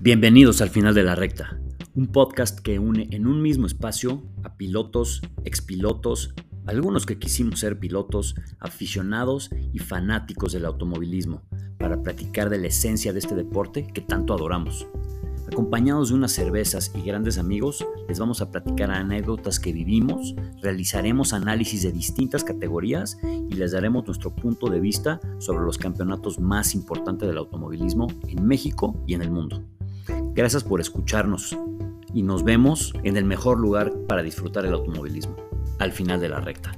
Bienvenidos al final de la recta, un podcast que une en un mismo espacio a pilotos, expilotos, algunos que quisimos ser pilotos, aficionados y fanáticos del automovilismo, para platicar de la esencia de este deporte que tanto adoramos. Acompañados de unas cervezas y grandes amigos, les vamos a platicar anécdotas que vivimos, realizaremos análisis de distintas categorías y les daremos nuestro punto de vista sobre los campeonatos más importantes del automovilismo en México y en el mundo. Gracias por escucharnos y nos vemos en el mejor lugar para disfrutar el automovilismo, al final de la recta.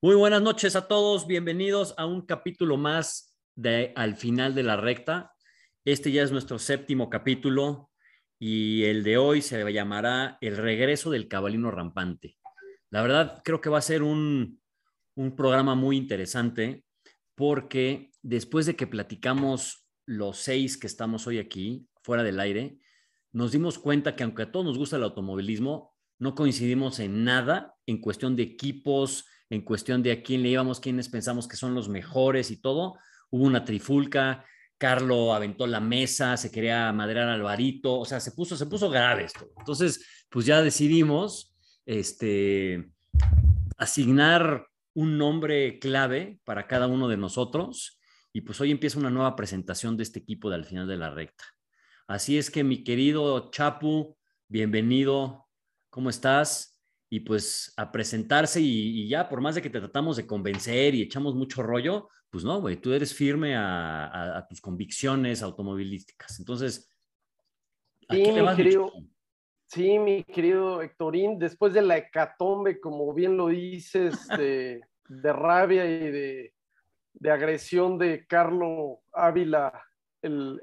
Muy buenas noches a todos, bienvenidos a un capítulo más de Al final de la recta. Este ya es nuestro séptimo capítulo y el de hoy se llamará El regreso del cabalino rampante. La verdad creo que va a ser un, un programa muy interesante porque después de que platicamos los seis que estamos hoy aquí, fuera del aire, nos dimos cuenta que aunque a todos nos gusta el automovilismo, no coincidimos en nada en cuestión de equipos, en cuestión de a quién le íbamos, quiénes pensamos que son los mejores y todo. Hubo una trifulca, Carlo aventó la mesa, se quería madrear al Alvarito, o sea, se puso, se puso grave esto. Entonces, pues ya decidimos este, asignar un nombre clave para cada uno de nosotros. Y pues hoy empieza una nueva presentación de este equipo de al final de la recta. Así es que mi querido Chapu, bienvenido, ¿cómo estás? Y pues a presentarse y, ya, por más de que te tratamos de convencer y echamos mucho rollo, pues no, güey, tú eres firme a, tus convicciones automovilísticas. Entonces, ¿a sí, qué querido, Sí, mi querido Héctorín, después de la hecatombe, como bien lo dices, de, rabia y de, agresión de Carlo Ávila, el,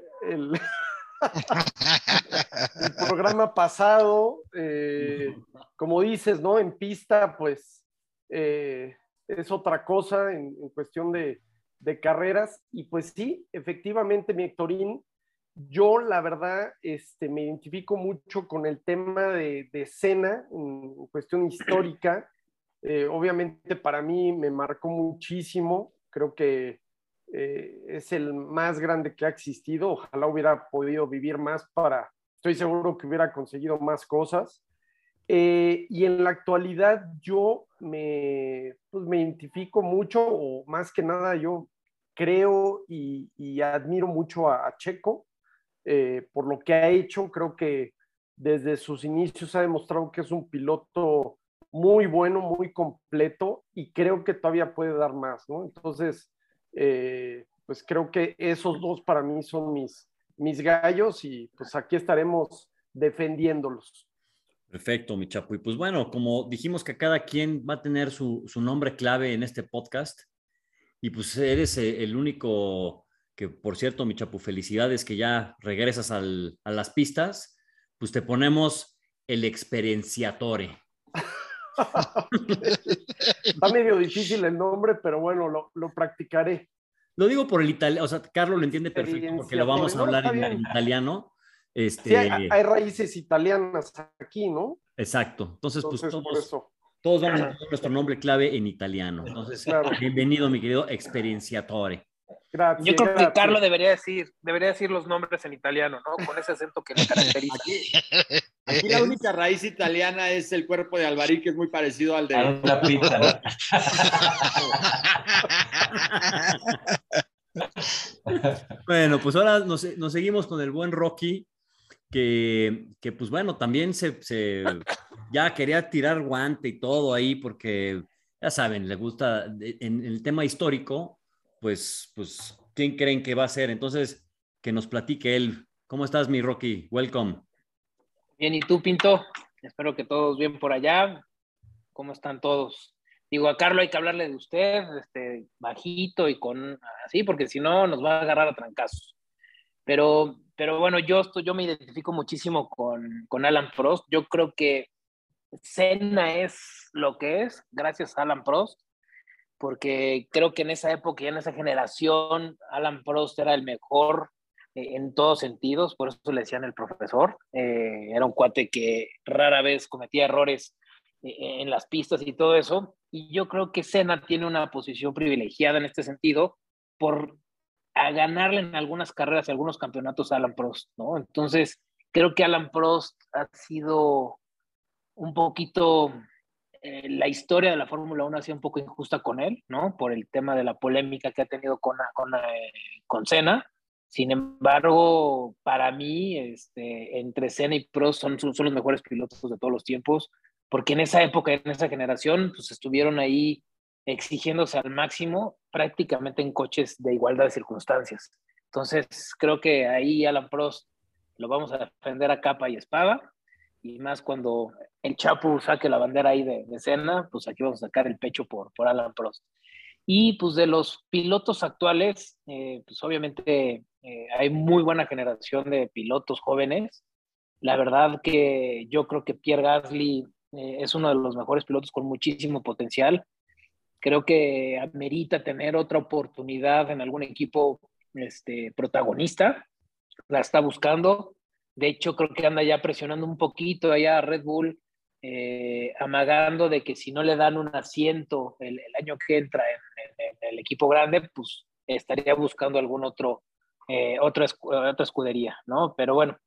programa pasado, eh, como dices, ¿no? En pista, pues eh, es otra cosa en, cuestión de, de, carreras. Y pues sí, efectivamente, mi Héctorín, yo, la verdad, este, me identifico mucho con el tema de, de escena en cuestión histórica. Eh, obviamente para mí me marcó muchísimo. Creo que eh, es el más grande que ha existido. Ojalá hubiera podido vivir más para, estoy seguro que hubiera conseguido más cosas. Eh, y en la actualidad yo me, pues me identifico mucho, o más que nada yo creo y, admiro mucho a, a Checo. Eh, por lo que ha hecho. Creo que desde sus inicios ha demostrado que es un piloto muy bueno, muy completo y creo que todavía puede dar más, ¿no? Entonces, eh, pues creo que esos dos para mí son mis, mis gallos y pues aquí estaremos defendiéndolos. Perfecto, mi chapo. Y pues bueno, como dijimos que cada quien va a tener su, su nombre clave en este podcast y pues eres eh, el único que por cierto, mi chapu, felicidades que ya regresas a las pistas, pues te ponemos el experienciatore. Está medio difícil el nombre, pero bueno, lo, practicaré. Lo digo por el italiano, o sea, Carlos lo entiende perfecto porque lo vamos a hablar en, italiano. Este... Sí, hay, raíces italianas aquí, ¿no? Exacto. Entonces, pues todos, todos vamos a tener nuestro nombre clave en italiano. Entonces, bienvenido, mi querido experienciatore. Yo creo que Carlos debería decir, debería decir los nombres en italiano, ¿no? Con ese acento que le caracteriza. Aquí, la única raíz italiana es el cuerpo de Alvarí, que es muy parecido al de la pizza. bueno, pues ahora nos, seguimos con el buen Rocky, que, que pues bueno, también se, se, ya quería tirar guante y todo ahí, porque ya saben, le gusta en el tema histórico, pues, pues, ¿quién creen que va a ser? Entonces, que nos platique él. ¿Cómo estás, mi Rocky? Welcome. Bien, ¿y tú, Pinto? Espero que todos bien por allá. ¿Cómo están todos? Digo, a Carlos hay que hablarle de usted, este, bajito y con así, porque si no nos va a agarrar a trancazos. Pero, pero bueno, yo, yo me identifico muchísimo con, con Alan Prost. Yo creo que Senna es lo que es, gracias a Alan Prost porque creo que en esa época y en esa generación Alan Prost era el mejor en todos sentidos, por eso le decían el profesor. Eh, era un cuate que rara vez cometía errores eh, en las pistas y todo eso. Y yo creo que Senna tiene una posición privilegiada en este sentido por a ganarle en algunas carreras y algunos campeonatos a Alan Prost, ¿no? Entonces, creo que Alan Prost ha sido un poquito, eh, la historia de la Fórmula 1 ha sido un poco injusta con él, ¿no? Por el tema de la polémica que ha tenido con, con, eh, con Senna. Sin embargo, para mí, este, entre Senna y Prost son, son, los mejores pilotos de todos los tiempos, porque en esa época, en esa generación, pues estuvieron ahí exigiéndose al máximo prácticamente en coches de igualdad de circunstancias. Entonces, creo que ahí Alan Prost lo vamos a defender a capa y espada, y más cuando el Chapu saque la bandera ahí de, de pues aquí vamos a sacar el pecho por, por Alan Prost. Y pues de los pilotos actuales, eh, pues obviamente eh, hay muy buena generación de pilotos jóvenes. La verdad que yo creo que Pierre Gasly eh, es uno de los mejores pilotos con muchísimo potencial creo que amerita tener otra oportunidad en algún equipo este, protagonista. La está buscando. De hecho, creo que anda ya presionando un poquito allá a Red Bull, eh, amagando de que si no le dan un asiento el, año que entra en, el equipo grande, pues estaría buscando algún otro, eh, otra, otra escudería, ¿no? Pero bueno,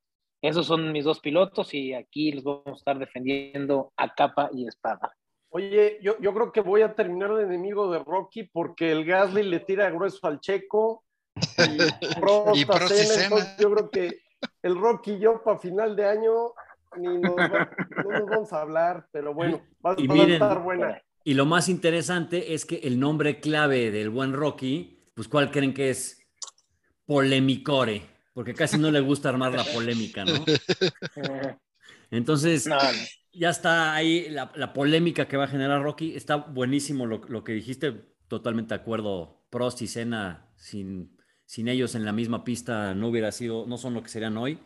esos son mis dos pilotos y aquí los vamos a estar defendiendo a capa y espada. Oye, yo, yo creo que voy a terminar de enemigo de Rocky porque el Gasly le tira grueso al Checo y Prost, yo creo que el Rocky y yo para final de año ni nos no nos vamos a hablar, pero bueno, va, a estar buena. Y lo más interesante es que el nombre clave del buen Rocky, pues ¿cuál creen que es? Polemicore, porque casi no le gusta armar la polémica, ¿no? Entonces, ya está ahí la, polémica que va a generar Rocky. Está buenísimo lo, que dijiste, totalmente de acuerdo. Prost y Senna, sin, sin ellos en la misma pista, no hubiera sido, no son lo que serían hoy.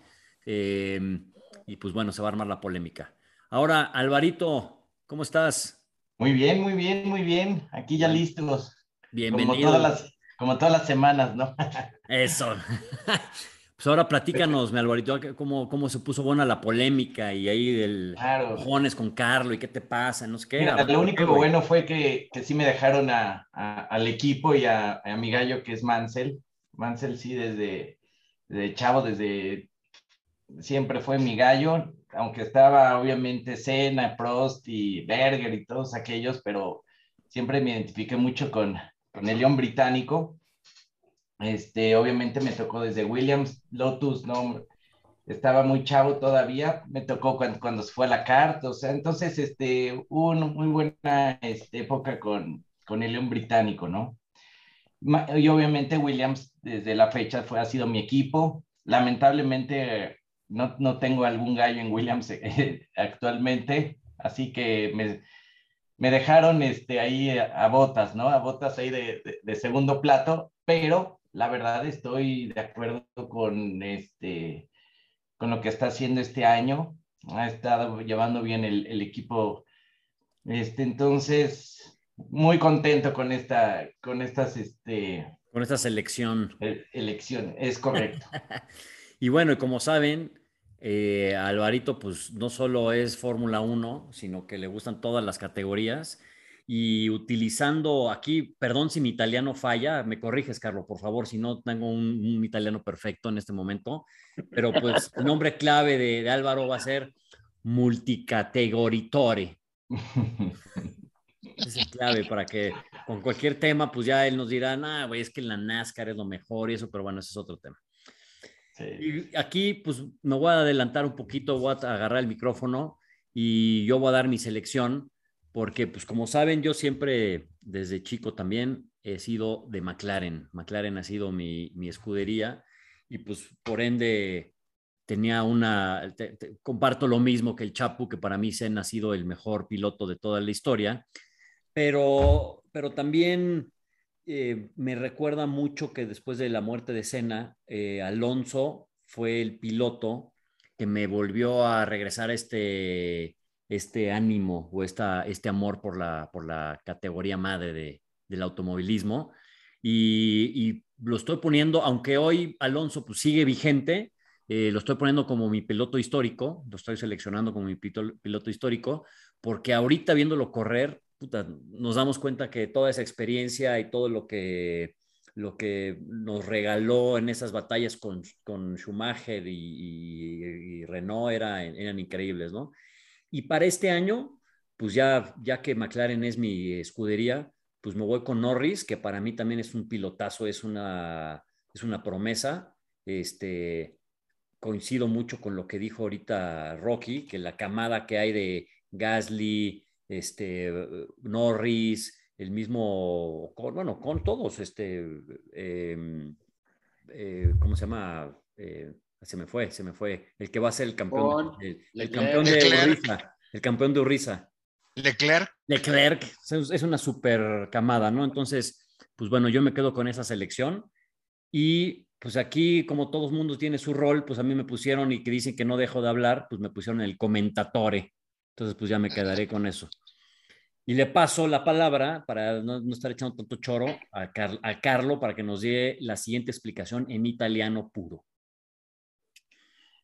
Em, y pues bueno, se va a armar la polémica. Ahora, Alvarito, ¿cómo estás? Muy bien, muy bien, muy bien. Aquí ya listos. Bienvenido. Como todas las, como todas las semanas, ¿no? Eso. Pues ahora platícanos, mi Alvarito, cómo, cómo se puso buena la polémica y ahí del claro. con Carlo y qué te pasa, no sé qué. Mira, lo único bueno fue que, que, sí me dejaron a, al equipo y a, a, mi gallo que es Mansell. Mansell sí desde, desde chavo, desde siempre fue mi gallo, aunque estaba obviamente Senna, Prost y Berger y todos aquellos, pero siempre me identifiqué mucho con, con el león británico este, obviamente me tocó desde Williams, Lotus, no, estaba muy chavo todavía, me tocó cuando, cuando se fue a la carta, o sea, entonces, este, hubo una muy buena este, época con, con el León Británico, ¿no? Y obviamente Williams desde la fecha fue, ha sido mi equipo. Lamentablemente no, no tengo algún gallo en Williams eh, actualmente, así que me, me, dejaron este, ahí a, botas, ¿no? A botas ahí de, de segundo plato, pero la verdad estoy de acuerdo con este con lo que está haciendo este año. Ha estado llevando bien el, equipo. Este, entonces, muy contento con esta, con estas, este. Con esta selección. E, elección, es correcto. y bueno, como saben, eh, Alvarito, pues no solo es Fórmula 1, sino que le gustan todas las categorías y utilizando aquí, perdón si mi italiano falla, me corriges, Carlos, por favor, si no tengo un, italiano perfecto en este momento, pero pues el nombre clave de, Álvaro va a ser multicategoritore. Ese es clave para que con cualquier tema, pues ya él nos dirá, ah, güey, es que la NASCAR es lo mejor y eso, pero bueno, ese es otro tema. Y aquí, pues me voy a adelantar un poquito, voy a agarrar el micrófono y yo voy a dar mi selección porque pues como saben, yo siempre desde chico también he sido de McLaren. McLaren ha sido mi, escudería y pues por ende tenía una, comparto lo mismo que el Chapu, que para mí Senna ha sido el mejor piloto de toda la historia, pero, pero también eh, me recuerda mucho que después de la muerte de Senna, eh, Alonso fue el piloto que me volvió a regresar este este ánimo o esta, este amor por la, por la categoría madre de, del automovilismo. Y, lo estoy poniendo, aunque hoy Alonso pues, sigue vigente, eh, lo estoy poniendo como mi piloto histórico, lo estoy seleccionando como mi piloto histórico, porque ahorita viéndolo correr, nos damos cuenta que toda esa experiencia y todo lo que lo que nos regaló en esas batallas con, con Schumacher y, y- Renault era, eran increíbles, ¿no? Y para este año, pues ya, ya que McLaren es mi escudería, pues me voy con Norris, que para mí también es un pilotazo, es una, es una promesa. Este, coincido mucho con lo que dijo ahorita Rocky, que la camada que hay de Gasly, este, Norris, el mismo, con- bueno, con todos, este, eh, eh, ¿cómo se llama? Eh, se me fue, se me fue. El que va a ser el campeón, el, el Leclerc. campeón de Leclerc. Urriza, el campeón de Urriza. Leclerc, Leclerc es una super camada, ¿no? Entonces, pues bueno, yo me quedo con esa selección y pues aquí, como todo el mundo tiene su rol, pues a mí me pusieron y que dicen que no dejo de hablar, pues me pusieron el comentatore. Entonces, pues ya me quedaré con eso. Y le paso la palabra, para no, no estar echando tanto choro, a, Car- a Carlo para que nos dé la siguiente explicación en italiano puro.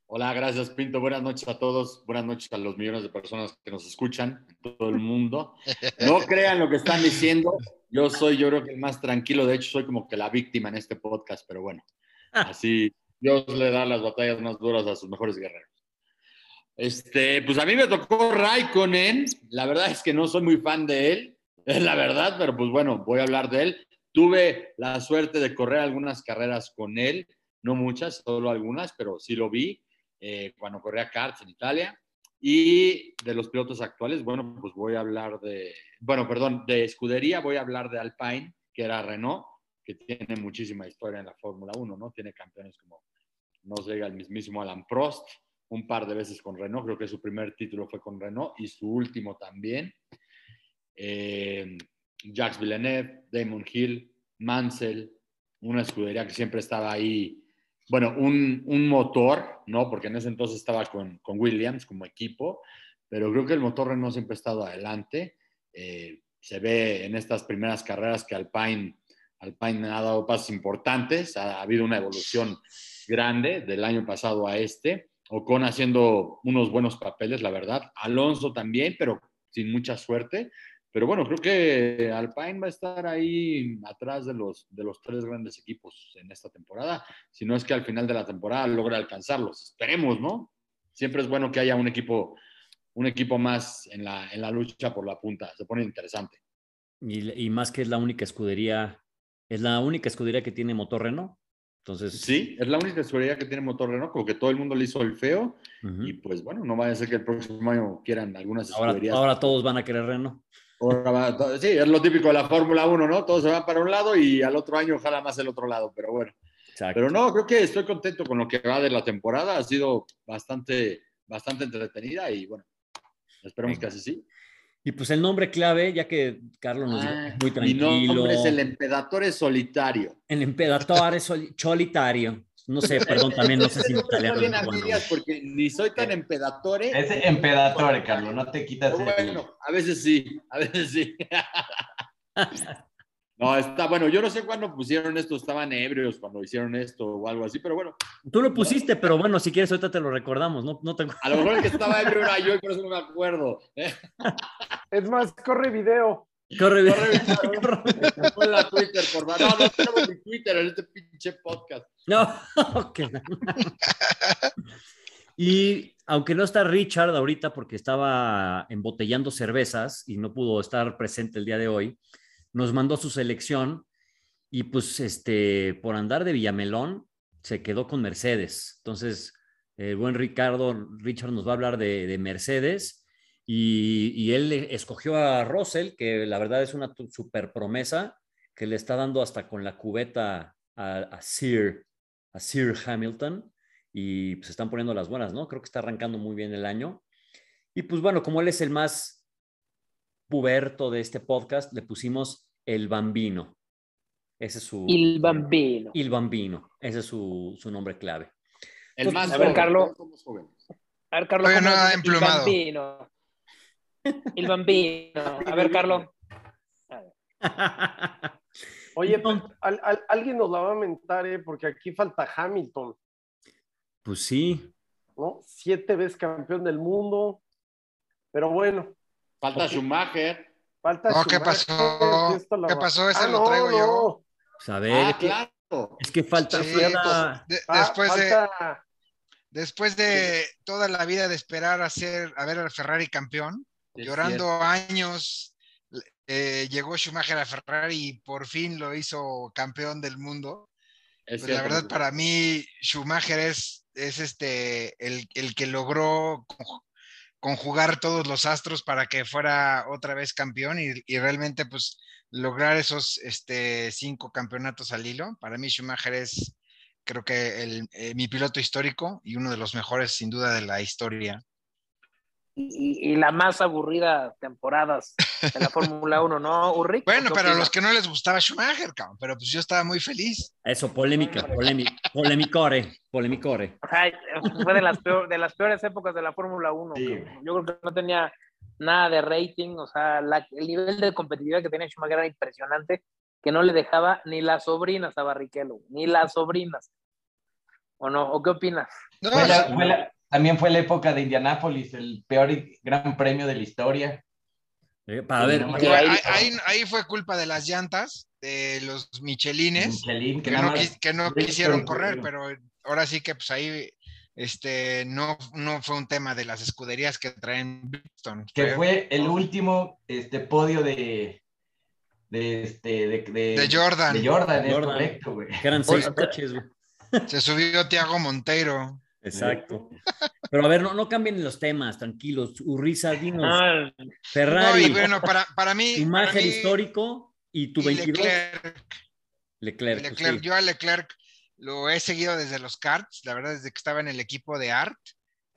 Hola, gracias Pinto. Buenas noches a todos. Buenas noches a los millones de personas que nos escuchan en todo el mundo. No crean lo que están diciendo. Yo soy, yo creo que el más tranquilo. De hecho, soy como que la víctima en este podcast, pero bueno, así Dios le da las batallas más duras a sus mejores guerreros. Este, pues a mí me tocó Raikkonen. La verdad es que no soy muy fan de él, es la verdad, pero pues bueno, voy a hablar de él. Tuve la suerte de correr algunas carreras con él, no muchas, solo algunas, pero sí lo vi eh, cuando corría karts en Italia. Y de los pilotos actuales, bueno, pues voy a hablar de, bueno, perdón, de escudería, voy a hablar de Alpine, que era Renault, que tiene muchísima historia en la Fórmula 1, ¿no? Tiene campeones como, no sé, el mismísimo Alan Prost, un par de veces con Renault, creo que su primer título fue con Renault y su último también. Eh, Jacques Villeneuve, Damon Hill, Mansell, una escudería que siempre estaba ahí, bueno, un, un motor, ¿no? Porque en ese entonces estaba con, con, Williams como equipo, pero creo que el motor Renault siempre ha estado adelante. Eh, se ve en estas primeras carreras que Alpine, Alpine ha dado pasos importantes, ha, ha habido una evolución grande del año pasado a este. Ocon haciendo unos buenos papeles, la verdad. Alonso también, pero sin mucha suerte. Pero bueno, creo que Alpine va a estar ahí atrás de los, de los tres grandes equipos en esta temporada. Si no es que al final de la temporada logra alcanzarlos. Esperemos, ¿no? Siempre es bueno que haya un equipo, un equipo más en la, en la lucha por la punta. Se pone interesante. Y, y, más que es la única escudería, es la única escudería que tiene motor Renault. Entonces, sí, es la única escudería que tiene motor Renault, como que todo el mundo le hizo el feo. Uh -huh. Y pues bueno, no vaya a ser que el próximo año quieran algunas escuderías. Ahora, ahora todos van a querer Renault. Va, sí, es lo típico de la Fórmula 1, ¿no? Todos se van para un lado y al otro año ojalá más el otro lado, pero bueno. Exacto. Pero no, creo que estoy contento con lo que va de la temporada. Ha sido bastante, bastante entretenida y bueno, esperemos Venga. que así sí. Y pues el nombre clave, ya que Carlos nos ah, dijo muy tranquilo. Mi nombre es el Empedatore Solitario. El Empedatore sol Solitario. No sé, perdón, también no sé si en italiano. Bien bueno. porque ni soy tan empedatore. Es empedatore, Carlos, no te quitas. Bueno, a veces sí, a veces sí. No, está bueno. Yo no sé cuándo pusieron esto, estaban ebrios cuando hicieron esto o algo así, pero bueno. Tú lo pusiste, pero bueno, si quieres, ahorita te lo recordamos, ¿no? no te... A lo mejor el que estaba ebrio era yo y por eso no me acuerdo. Es más, corre video. Corre video. Corre video. Pon la Twitter, por favor. No, no tenemos mi Twitter en este pinche podcast. No, ok. y aunque no está Richard ahorita porque estaba embotellando cervezas y no pudo estar presente el día de hoy, nos mandó su selección y pues este, por andar de Villamelón, se quedó con Mercedes. Entonces, el buen Ricardo, Richard nos va a hablar de, de Mercedes y, él escogió a Russell, que la verdad es una super promesa, que le está dando hasta con la cubeta a, Sir, a Sir Hamilton y pues están poniendo las buenas, ¿no? Creo que está arrancando muy bien el año. Y pues bueno, como él es el más puberto de este podcast, le pusimos El Bambino. Ese es su... Il Bambino. Il Bambino. Ese es su, su nombre clave. El Entonces, más a ver, Carlos. A ver, Carlos. Todavía ¿cómo no emplumado. Bambino. Il Bambino. A ver, Carlos. Oye, al, al, alguien nos la va a mentar, ¿eh? porque aquí falta Hamilton, Pues sí. ¿no? Siete veces campeón del mundo. Pero bueno, Falta Schumacher. falta No, ¿qué pasó? ¿Qué pasó? Ese Ah, lo no, traigo yo. no. Pues a ver, Ah, es, que, claro. es que falta, Sí, falta- De- Ah, después, de, falta- después de toda la vida de esperar a, ser, a ver al Ferrari campeón, Es llorando años, eh, llegó Schumacher a Ferrari y por fin lo hizo campeón del mundo. Es Pues la verdad, para mí, Schumacher es, es este, el, el que logró conjugar todos los astros para que fuera otra vez campeón y, y realmente pues lograr esos este, cinco campeonatos al hilo. Para mí Schumacher es creo que el, eh, mi piloto histórico y uno de los mejores sin duda de la historia. Y, y la más aburrida temporadas de la Fórmula 1, ¿no, Urric? Bueno, ¿Qué pero a los que no les gustaba Schumacher, cabrón, pero pues yo estaba muy feliz. eso, polémica, polémica, polemicore, polemicore. O sea, fue de las, peor- de las peores épocas de la Fórmula 1. Sí. Yo creo que no tenía nada de rating, o sea, la- el nivel de competitividad que tenía Schumacher era impresionante, que no le dejaba ni las sobrinas a Barrichello, ni las sobrinas. ¿O no? ¿O qué opinas? No, Fue la- fue la- también fue la época de Indianápolis, el peor gran premio de la historia. Eh, Para ver, ahí- ahí, ahí- ahí fue culpa de las llantas, de los Michelines, Michelin, que no, más- quis- que no Bristol quisieron correr, pero ahora sí que pues ahí este, no, no fue un tema de las escuderías que traen Brixton. que Fue fue el último este, podio de, de, este, de, de- de Jordan. de Jordan, es Jordan. correcto, güey. que eran seis coches, güey. Se subió Tiago Monteiro. Exacto. Pero a ver, no, no cambien los temas, tranquilos. Urriza, dinos, Ah, No, Ferrari, y bueno, para, para mí. para imagen mí, histórico y tu y 22. Leclerc, Leclerc. pues Leclerc. sí. Yo a Leclerc lo he seguido desde los karts, la verdad, desde que estaba en el equipo de Art,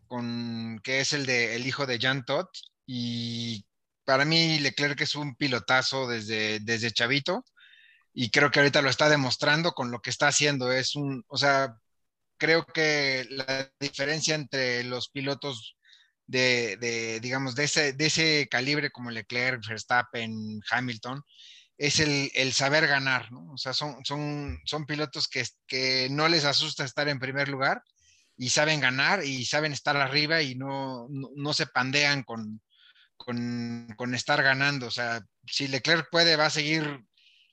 con, que es el, de, el hijo de Jan Todt. Y para mí Leclerc es un pilotazo desde, desde chavito. Y creo que ahorita lo está demostrando con lo que está haciendo. Es un, o sea, creo que la diferencia entre los pilotos de, digamos, de ese, de ese calibre como Leclerc, Verstappen, Hamilton, es el, el saber ganar, ¿no? O sea, son, son, son pilotos que, que no les asusta estar en primer lugar y saben ganar y saben estar arriba y no, no, no se pandean con, con, con, estar ganando. O sea, si Leclerc puede, va a seguir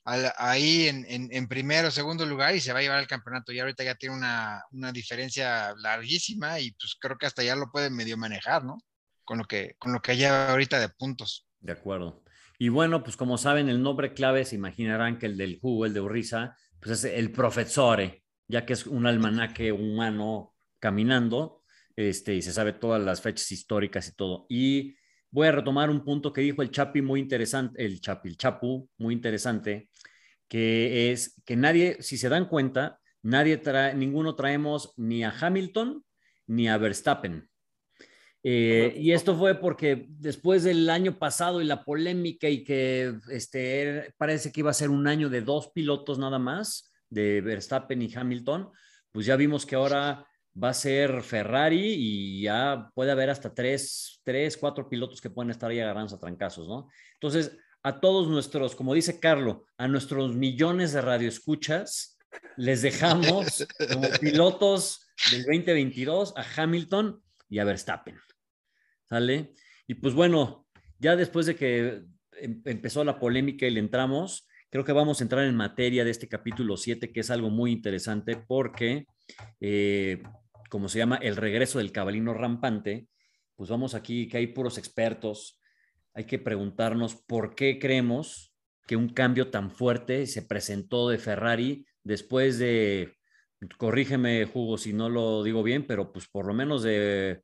al, ahí en, en, en, primero o segundo lugar y se va a llevar el campeonato. Y ahorita ya tiene una, una, diferencia larguísima y pues creo que hasta ya lo puede medio manejar, ¿no? Con lo que, con lo que lleva ahorita de puntos. De acuerdo. Y bueno, pues como saben, el nombre clave se imaginarán que el del jugo, el de Urriza, pues es el profesore, ya que es un almanaque humano caminando, este, y se sabe todas las fechas históricas y todo. Y voy a retomar un punto que dijo el Chapi muy interesante, el Chapi, Chapu, muy interesante, que es que nadie, si se dan cuenta, nadie trae, ninguno traemos ni a Hamilton ni a Verstappen. Eh, y esto fue porque después del año pasado y la polémica y que este, parece que iba a ser un año de dos pilotos nada más, de Verstappen y Hamilton, pues ya vimos que ahora va a ser Ferrari y ya puede haber hasta tres, tres, cuatro pilotos que pueden estar ahí agarrando a trancazos, ¿no? Entonces, a todos nuestros, como dice Carlo, a nuestros millones de radioescuchas, les dejamos como pilotos del 2022 a Hamilton y a Verstappen. ¿Sale? Y pues bueno, ya después de que em empezó la polémica y le entramos, creo que vamos a entrar en materia de este capítulo 7, que es algo muy interesante porque, eh, como se llama, el regreso del cabalino rampante, pues vamos aquí, que hay puros expertos, hay que preguntarnos por qué creemos que un cambio tan fuerte se presentó de Ferrari después de, corrígeme, Hugo, si no lo digo bien, pero pues por lo menos de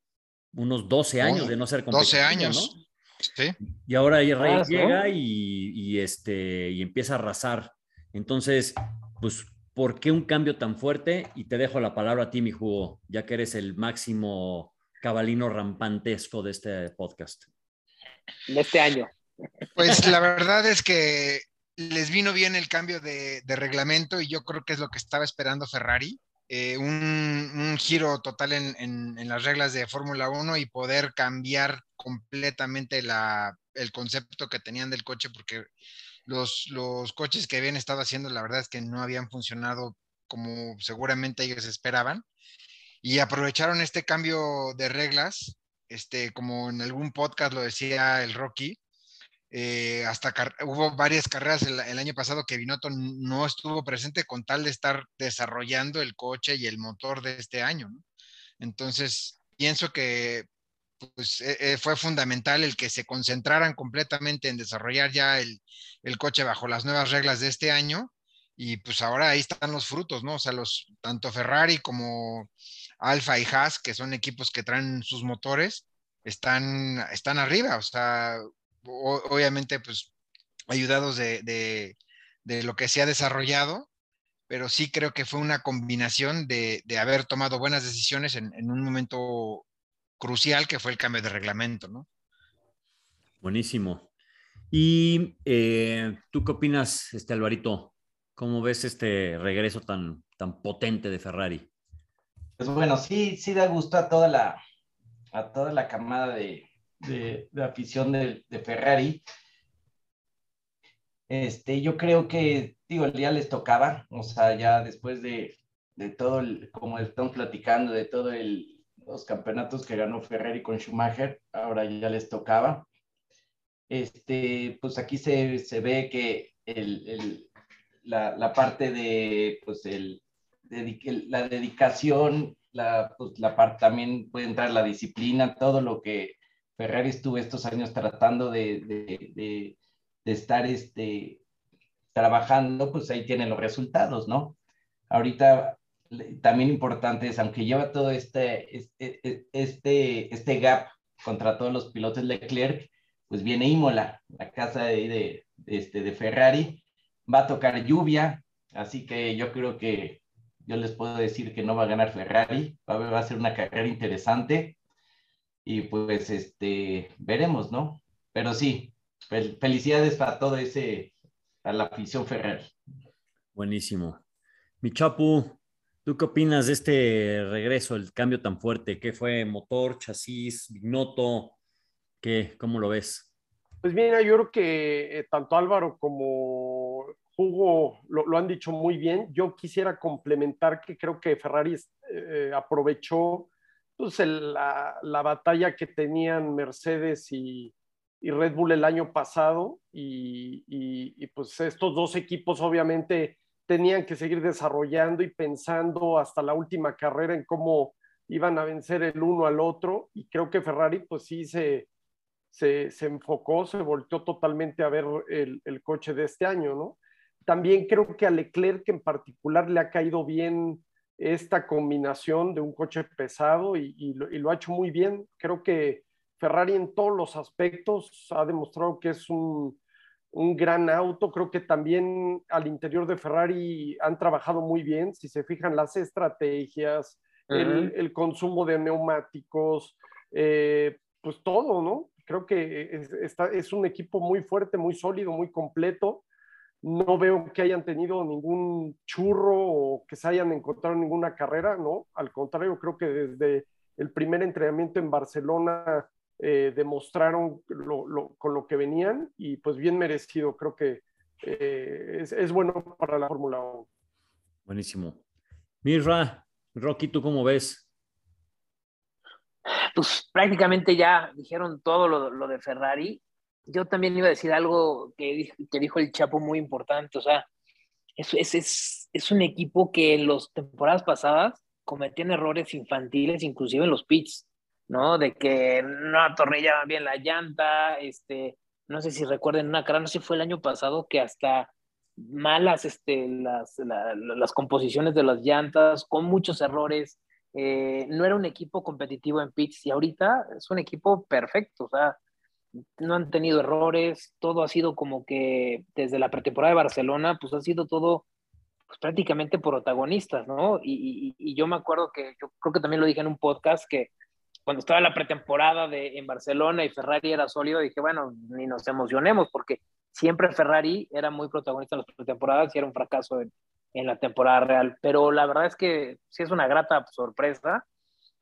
unos 12 años Oh, de no ser 12 años. ¿no? Sí. Y ahora Rey Ah, llega ¿no? y, y, este, y empieza a arrasar. Entonces, pues, ¿por qué un cambio tan fuerte? Y te dejo la palabra a ti, mi jugo, ya que eres el máximo cabalino rampantesco de este podcast. De este año. Pues la verdad es que les vino bien el cambio de, de reglamento y yo creo que es lo que estaba esperando Ferrari. Eh, un, un, giro total en, en, en las reglas de Fórmula 1 y poder cambiar completamente la, el concepto que tenían del coche, porque los, los coches que habían estado haciendo, la verdad es que no habían funcionado como seguramente ellos esperaban. Y aprovecharon este cambio de reglas, este, como en algún podcast lo decía el Rocky, Eh, hasta hubo varias carreras el, año pasado que Binotto no estuvo presente con tal de estar desarrollando el coche y el motor de este año. Entonces, pienso que pues, e, e, fue fundamental el que se concentraran completamente en desarrollar ya el, el, coche bajo las nuevas reglas de este año. Y pues ahora ahí están los frutos, ¿no? O sea, los, tanto Ferrari como Alfa y Haas, que son equipos que traen sus motores, están, están arriba. O sea, obviamente, pues ayudados de, lo que se ha desarrollado, pero sí creo que fue una combinación de, haber tomado buenas decisiones en, un momento crucial que fue el cambio de reglamento, ¿no? Buenísimo. ¿Y eh, tú qué opinas, este Alvarito? ¿Cómo ves este regreso tan, tan potente de Ferrari? Pues bueno, sí, sí da gusto a toda la, a toda la camada de, de, afición de, Ferrari. Este, yo creo que, digo, el día les tocaba, o sea, ya después de, de todo, el, como están platicando, de todos los campeonatos que ganó Ferrari con Schumacher, ahora ya les tocaba. Este, pues aquí se, se ve que el, el, la, la, parte de, pues el, la dedicación, la, pues la parte también puede entrar la disciplina, todo lo que Ferrari estuvo estos años tratando de, de, de, estar este, trabajando, pues ahí tienen los resultados, ¿no? Ahorita también importante es, aunque lleva todo este, este, este, este gap contra todos los pilotos Leclerc, pues viene Imola, la casa de, de, este, de Ferrari, va a tocar lluvia, así que yo creo que yo les puedo decir que no va a ganar Ferrari, va a, ser una carrera interesante y pues este, veremos, ¿no? Pero sí, felicidades para todo ese, a la afición Ferrer. Buenísimo. Mi Chapu, ¿tú qué opinas de este regreso, el cambio tan fuerte? ¿Qué fue motor, chasis, Vignoto? ¿Qué, ¿Cómo lo ves? Pues mira, yo creo que eh, tanto Álvaro como Hugo lo, han dicho muy bien. Yo quisiera complementar que creo que Ferrari eh, aprovechó pues, la, batalla que tenían Mercedes y, Red Bull el año pasado y, pues estos dos equipos obviamente tenían que seguir desarrollando y pensando hasta la última carrera en cómo iban a vencer el uno al otro y creo que Ferrari pues sí se, se, enfocó, se volteó totalmente a ver el, el, coche de este año, ¿no? También creo que a Leclerc en particular le ha caído bien esta combinación de un coche pesado y, lo, ha hecho muy bien. Creo que Ferrari en todos los aspectos ha demostrado que es un, gran auto. Creo que también al interior de Ferrari han trabajado muy bien. Si se fijan las estrategias, el, consumo de neumáticos, eh, pues todo, ¿no? Creo que es un equipo muy fuerte, muy sólido, muy completo no veo que hayan tenido ningún churro o que se hayan encontrado en ninguna carrera, ¿no? Al contrario, creo que desde el primer entrenamiento en Barcelona eh, demostraron con lo que venían y pues bien merecido, creo que eh, es, bueno para la Fórmula 1. Buenísimo. Mirra, Rocky, ¿tú cómo ves? Pues prácticamente ya dijeron todo lo de Ferrari yo también iba a decir algo que, que dijo el Chapo muy importante, o sea, es, es, es, un equipo que en las temporadas pasadas cometían errores infantiles, inclusive en los pits, ¿no? De que no atornillaban bien la llanta, este, no sé si recuerden una cara, no sé si fue el año pasado que hasta malas este, las, las composiciones de las llantas, con muchos errores, eh, no era un equipo competitivo en pits y ahorita es un equipo perfecto, o sea, no han tenido errores, todo ha sido como que desde la pretemporada de Barcelona, pues ha sido todo pues, prácticamente protagonistas, ¿no? Y, yo me acuerdo que, yo creo que también lo dije en un podcast, que cuando estaba la pretemporada de, en Barcelona y Ferrari era sólido, dije, bueno, ni nos emocionemos, porque siempre Ferrari era muy protagonista en las pretemporadas y era un fracaso en, en la temporada real. Pero la verdad es que sí es una grata sorpresa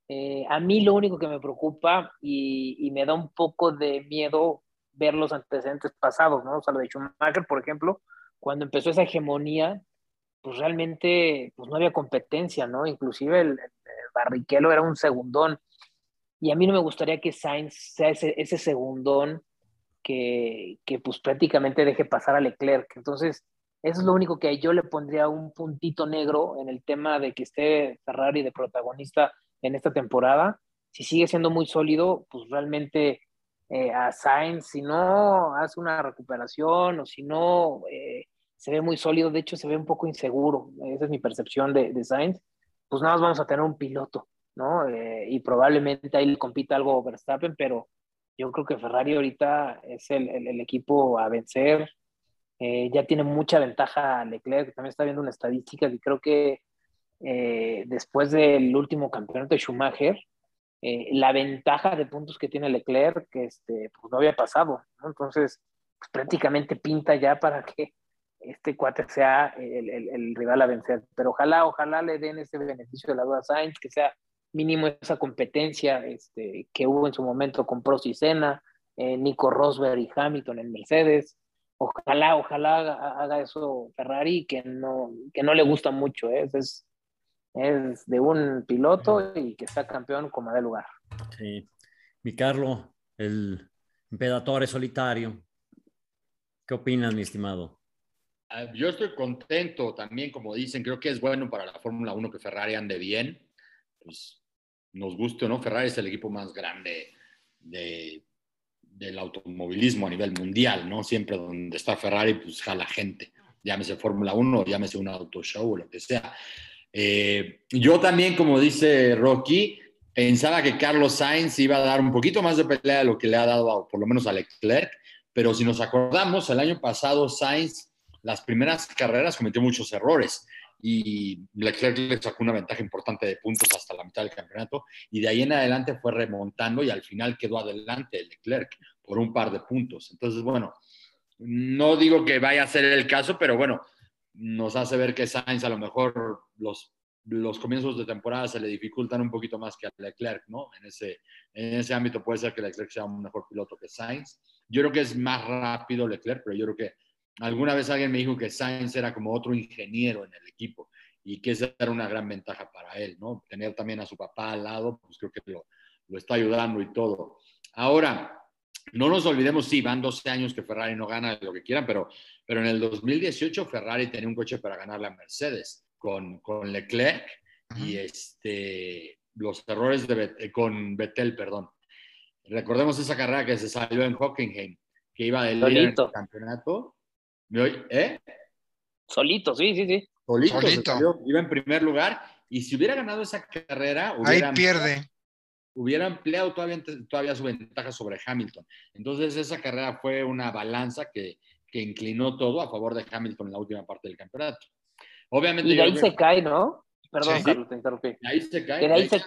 eh, a mí lo único que me preocupa y, me da un poco de miedo ver los antecedentes pasados, ¿no? O sea, lo de Schumacher, por ejemplo, cuando empezó esa hegemonía, pues realmente pues no había competencia, ¿no? Inclusive el, Barrichello era un segundón. Y a mí no me gustaría que Sainz sea ese, ese segundón que, que pues prácticamente deje pasar a Leclerc. Entonces, eso es lo único que yo le pondría un puntito negro en el tema de que esté Ferrari de protagonista en esta temporada. Si sigue siendo muy sólido, pues realmente eh, a Sainz, si no hace una recuperación o si no eh, se ve muy sólido, de hecho se ve un poco inseguro, esa es mi percepción de, de Sainz, pues nada más vamos a tener un piloto, ¿no? Eh, y probablemente ahí le compita algo Verstappen, pero yo creo que Ferrari ahorita es el, el, equipo a vencer, ya tiene mucha ventaja Leclerc, también está viendo una estadística que creo que después del último campeonato de Schumacher, eh, la ventaja de puntos que tiene Leclerc, que este, pues no había pasado, Entonces, pues, prácticamente pinta ya para que este cuate sea el, el, rival a vencer. Pero ojalá, ojalá le den ese beneficio de la duda a Sainz, que sea mínimo esa competencia este, que hubo en su momento con Prost y Senna, eh, Nico Rosberg y Hamilton en Mercedes. Ojalá, ojalá haga, eso Ferrari, que no, que no le gusta mucho. ¿eh? Es, es de un piloto y que está campeón como de lugar. Sí. Mi Carlo, el imperatore solitario. ¿Qué opinas, mi estimado? Ah, yo estoy contento también, como dicen, creo que es bueno para la Fórmula 1 que Ferrari ande bien. Pues nos guste o no, Ferrari es el equipo más grande de, del automovilismo a nivel mundial, ¿no? Siempre donde está Ferrari, pues jala gente. Llámese Fórmula 1, llámese un auto show o lo que sea. Eh, yo también, como dice Rocky, pensaba que Carlos Sainz iba a dar un poquito más de pelea de lo que le ha dado, por lo menos a Leclerc, pero si nos acordamos, el año pasado Sainz, las primeras carreras cometió muchos errores y Leclerc le sacó una ventaja importante de puntos hasta la mitad del campeonato y de ahí en adelante fue remontando y al final quedó adelante Leclerc por un par de puntos. Entonces, bueno, no digo que vaya a ser el caso, pero bueno, nos hace ver que Sainz a lo mejor los, los comienzos de temporada se le dificultan un poquito más que a Leclerc, ¿no? En ese, en ese ámbito puede ser que Leclerc sea un mejor piloto que Sainz. Yo creo que es más rápido Leclerc, pero yo creo que alguna vez alguien me dijo que Sainz era como otro ingeniero en el equipo y que esa era una gran ventaja para él, ¿no? Tener también a su papá al lado, pues creo que lo, lo está ayudando y todo. Ahora, no nos olvidemos, sí, van 12 años que Ferrari no gana lo que quieran, pero, pero en el 2018 Ferrari tenía un coche para ganarle a Mercedes con, con Leclerc y este, los errores de, eh, con Vettel, perdón. Recordemos esa carrera que se salió en Hockenheim, que iba del líder en el campeonato. ¿Eh? Solito, sí, sí, sí. Solito, Solito. iba en primer lugar y si hubiera ganado esa carrera... Ahí pierde hubiera ampliado todavía, todavía su ventaja sobre Hamilton. Entonces esa carrera fue una balanza que, que inclinó todo a favor de Hamilton en la última parte del campeonato. Obviamente, y de ahí se cae, ¿no? Perdón, Carlos, te interrumpí. De ahí se cae. De ahí se,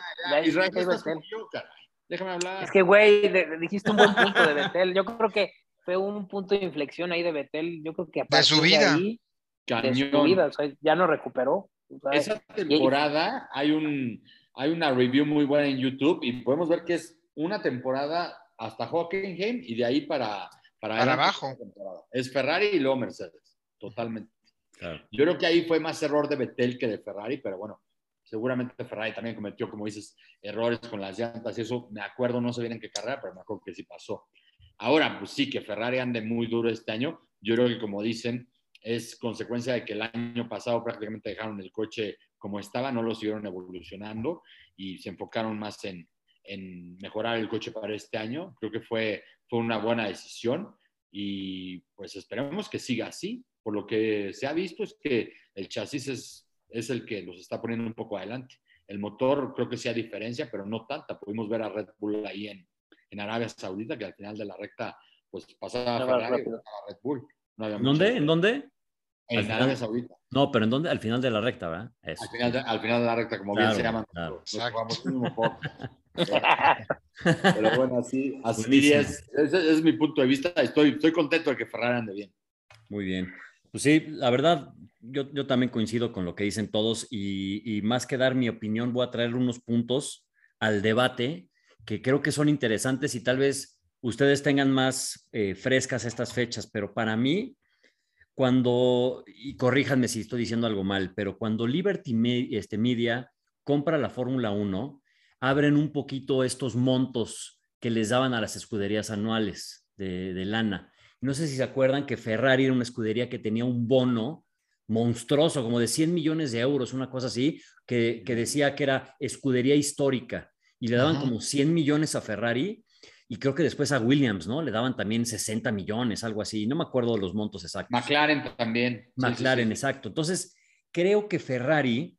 Déjame hablar. Es que, güey, dijiste un buen punto de Betel. Yo creo que fue un punto de inflexión ahí de Betel. Yo creo que de su vida. De, de su vida, o sea, ya no recuperó. Esa temporada hay un hay una review muy buena en YouTube y podemos ver que es una temporada hasta Hockenheim y de ahí para, para, abajo. Es Ferrari y luego Mercedes, totalmente. Yo creo que ahí fue más error de Vettel que de Ferrari, pero bueno, seguramente Ferrari también cometió, como dices, errores con las llantas y eso, me acuerdo, no sé bien en qué carrera, pero me acuerdo que sí pasó. Ahora, pues sí, que Ferrari ande muy duro este año, yo creo que como dicen, es consecuencia de que el año pasado prácticamente dejaron el coche como estaba, no lo siguieron evolucionando y se enfocaron más en, en mejorar el coche para este año. Creo que fue, fue una buena decisión y pues esperemos que siga así. Por lo que se ha visto es que el chasis es, es el que los está poniendo un poco adelante. El motor creo que sí hay diferencia, pero no tanta. Pudimos ver a Red Bull ahí en, en Arabia Saudita, que al final de la recta pues pasaba a Ferrari a Red Bull. ¿Dónde? ¿En dónde? En Arabia Saudita. No, pero ¿en dónde? Al final de la recta, ¿verdad? Al, final de, al, final de, la recta, como bien se llama. pero bueno, así, así es. Ese es mi punto de vista. Estoy, estoy contento de que Ferrari ande bien. Muy bien. Pues sí, la verdad, yo, yo también coincido con lo que dicen todos y, y, más que dar mi opinión, voy a traer unos puntos al debate que creo que son interesantes y tal vez ustedes tengan más eh, frescas estas fechas, pero para mí cuando, y corríjanme si estoy diciendo algo mal, pero cuando Liberty este, Media compra la Fórmula 1, abren un poquito estos montos que les daban a las escuderías anuales. de, de lana. No sé si se acuerdan que Ferrari era una escudería que tenía un bono monstruoso, como de 100 millones de euros, una cosa así, que, que decía que era escudería histórica y le daban Ajá. como 100 millones a Ferrari y creo que después a Williams, ¿no? Le daban también 60 millones, algo así, no me acuerdo los montos exactos. McLaren también. Sí, McLaren, sí, sí. exacto. Entonces, creo que Ferrari,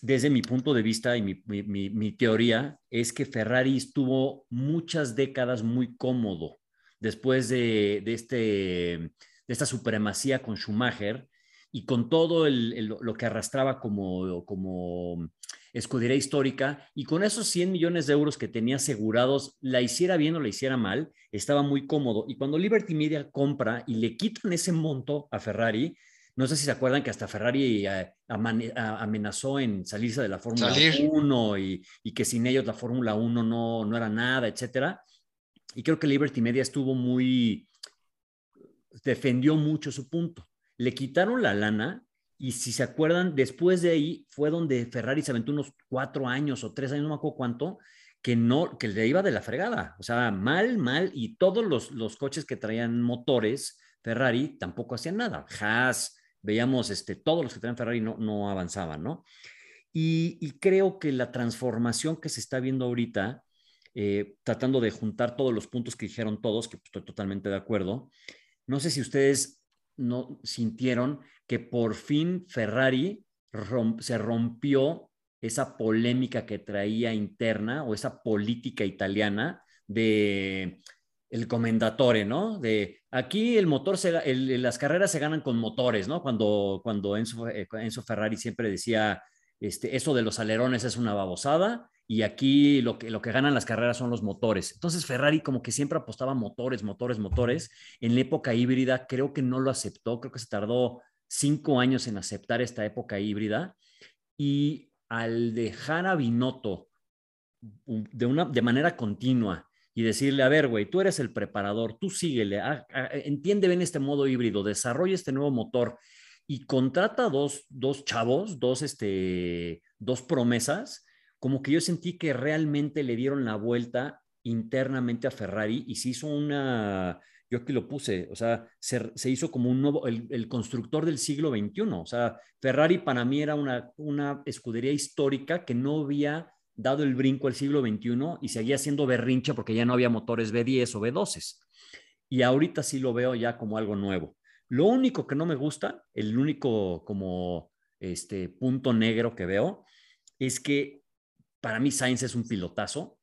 desde mi punto de vista y mi, mi- mi- mi teoría, es que Ferrari estuvo muchas décadas muy cómodo después de, de este, de esta supremacía con Schumacher y con todo el- el- lo que arrastraba como, como escudería histórica y con esos 100 millones de euros que tenía asegurados, la hiciera bien o la hiciera mal, estaba muy cómodo. Y cuando Liberty Media compra y le quitan ese monto a Ferrari, no sé si se acuerdan que hasta Ferrari eh, amenazó en salirse de la Fórmula Salir. 1 y, y que sin ellos la Fórmula 1 no, no era nada, etcétera. Y creo que Liberty Media estuvo muy, defendió mucho su punto. Le quitaron la lana y si se acuerdan, después de ahí fue donde Ferrari se aventó unos cuatro años o tres años, no me acuerdo cuánto, que no, que le iba de la fregada. O sea, mal, mal, y todos los, los coches que traían motores Ferrari tampoco hacían nada. Haas, veíamos, este, todos los que traían Ferrari no, no avanzaban, ¿no? Y, creo que la transformación que se está viendo ahorita, eh, tratando de juntar todos los puntos que dijeron todos, que estoy totalmente de acuerdo, no sé si ustedes no sintieron que por fin Ferrari se rompió esa polémica que traía interna o esa política italiana de el comendatore, ¿no? De aquí el motor, se, las carreras se ganan con motores, ¿no? Cuando, cuando Enzo, eh, Enzo Ferrari siempre decía, este, eso de los alerones es una babosada y aquí lo que, lo que ganan las carreras son los motores. Entonces Ferrari como que siempre apostaba motores, motores, motores. En la época híbrida creo que no lo aceptó, creo que se tardó cinco años en aceptar esta época híbrida y al dejar a Binotto de, una, de manera continua y decirle, a ver, güey, tú eres el preparador, tú síguele, ah, entiende bien este modo híbrido, desarrolla este nuevo motor y contrata dos, dos chavos, dos, este, dos promesas, como que yo sentí que realmente le dieron la vuelta internamente a Ferrari y se hizo una, yo aquí lo puse, o sea, se, se hizo como un nuevo, el, constructor del siglo XXI, o sea, Ferrari para mí era una, una escudería histórica que no había dado el brinco al siglo XXI y seguía siendo berrinche porque ya no había motores B10 o B12. Y ahorita sí lo veo ya como algo nuevo. Lo único que no me gusta, el único como este punto negro que veo, es que para mí Sainz es un pilotazo